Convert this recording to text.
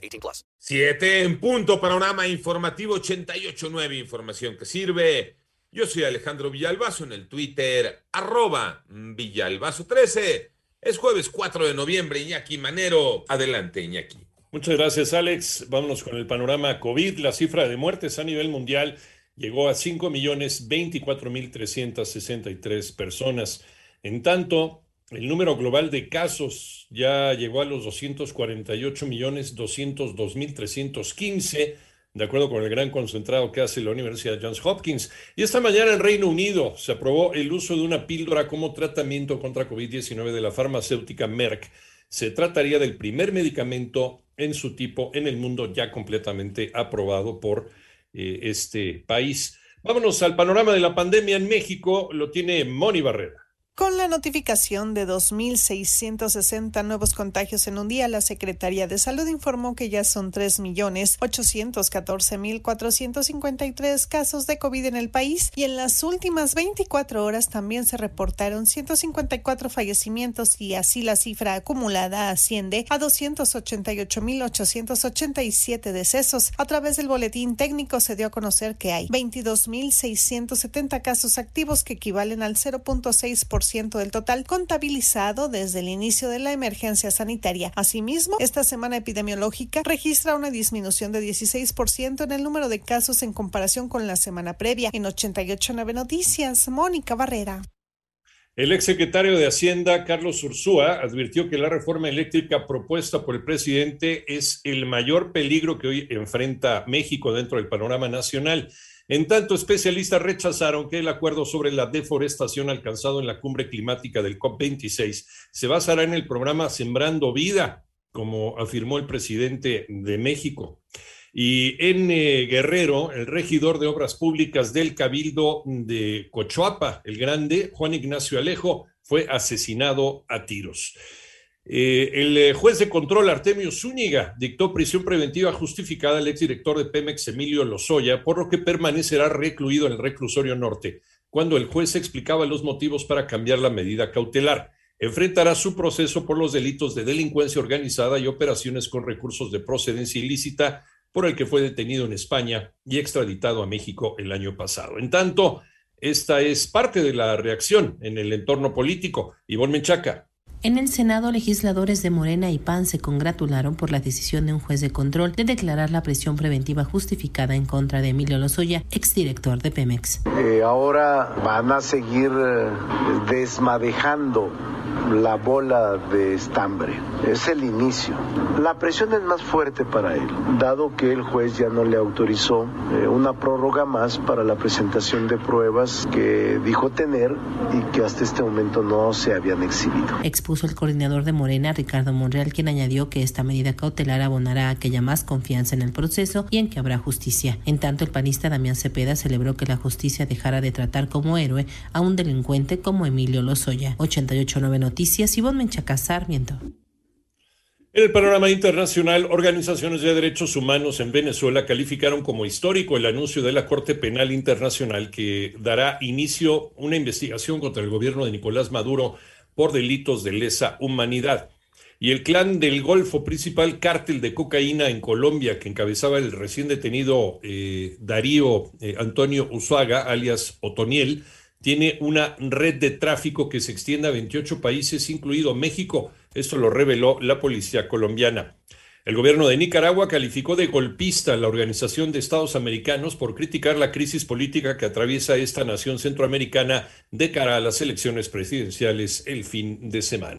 18 plus. 7 en punto, panorama informativo 88.9, información que sirve. Yo soy Alejandro Villalbazo en el Twitter, arroba Villalbazo13. Es jueves 4 de noviembre, Iñaki Manero. Adelante, Iñaki. Muchas gracias, Alex. Vámonos con el panorama COVID. La cifra de muertes a nivel mundial llegó a 5.024.363 personas. En tanto, el número global de casos ya llegó a los 248.202.315, de acuerdo con el gran concentrado que hace la Universidad Johns Hopkins. Y esta mañana en Reino Unido se aprobó el uso de una píldora como tratamiento contra COVID-19 de la farmacéutica Merck. Se trataría del primer medicamento en su tipo en el mundo ya completamente aprobado por eh, este país. Vámonos al panorama de la pandemia en México, lo tiene Moni Barrera. Con la notificación de 2.660 nuevos contagios en un día, la Secretaría de Salud informó que ya son 3.814.453 casos de COVID en el país y en las últimas 24 horas también se reportaron 154 fallecimientos y así la cifra acumulada asciende a 288.887 decesos. A través del boletín técnico se dio a conocer que hay 22.670 casos activos que equivalen al 0.6% del total contabilizado desde el inicio de la emergencia sanitaria. Asimismo, esta semana epidemiológica registra una disminución de 16% en el número de casos en comparación con la semana previa. En 889 Noticias, Mónica Barrera. El exsecretario de Hacienda, Carlos Ursúa, advirtió que la reforma eléctrica propuesta por el presidente es el mayor peligro que hoy enfrenta México dentro del panorama nacional. En tanto, especialistas rechazaron que el acuerdo sobre la deforestación alcanzado en la cumbre climática del COP26 se basará en el programa Sembrando Vida, como afirmó el presidente de México. Y eh, Guerrero, el regidor de Obras Públicas del Cabildo de Cochoapa, el Grande, Juan Ignacio Alejo, fue asesinado a tiros. Eh, el eh, juez de control Artemio Zúñiga dictó prisión preventiva justificada al exdirector de Pemex Emilio Lozoya, por lo que permanecerá recluido en el reclusorio norte, cuando el juez explicaba los motivos para cambiar la medida cautelar. Enfrentará su proceso por los delitos de delincuencia organizada y operaciones con recursos de procedencia ilícita, por el que fue detenido en España y extraditado a México el año pasado. En tanto, esta es parte de la reacción en el entorno político. Ivonne Menchaca. En el Senado, legisladores de Morena y PAN se congratularon por la decisión de un juez de control de declarar la prisión preventiva justificada en contra de Emilio Lozoya, exdirector de Pemex. Eh, ahora van a seguir eh, desmadejando la bola de estambre. Es el inicio. La presión es más fuerte para él, dado que el juez ya no le autorizó eh, una prórroga más para la presentación de pruebas que dijo tener y que hasta este momento no se habían exhibido. Expuso el coordinador de Morena, Ricardo Monreal, quien añadió que esta medida cautelar abonará a aquella más confianza en el proceso y en que habrá justicia. En tanto, el panista Damián Cepeda celebró que la justicia dejara de tratar como héroe a un delincuente como Emilio Lozoya. 889 Noticias, Ivonne Menchaca Sarmiento. En el panorama internacional, organizaciones de derechos humanos en Venezuela calificaron como histórico el anuncio de la Corte Penal Internacional que dará inicio a una investigación contra el gobierno de Nicolás Maduro por delitos de lesa humanidad. Y el clan del Golfo, principal cártel de cocaína en Colombia, que encabezaba el recién detenido eh, Darío eh, Antonio Usuaga, alias Otoniel, tiene una red de tráfico que se extiende a 28 países, incluido México. Esto lo reveló la policía colombiana. El gobierno de Nicaragua calificó de golpista a la Organización de Estados Americanos por criticar la crisis política que atraviesa esta nación centroamericana de cara a las elecciones presidenciales el fin de semana.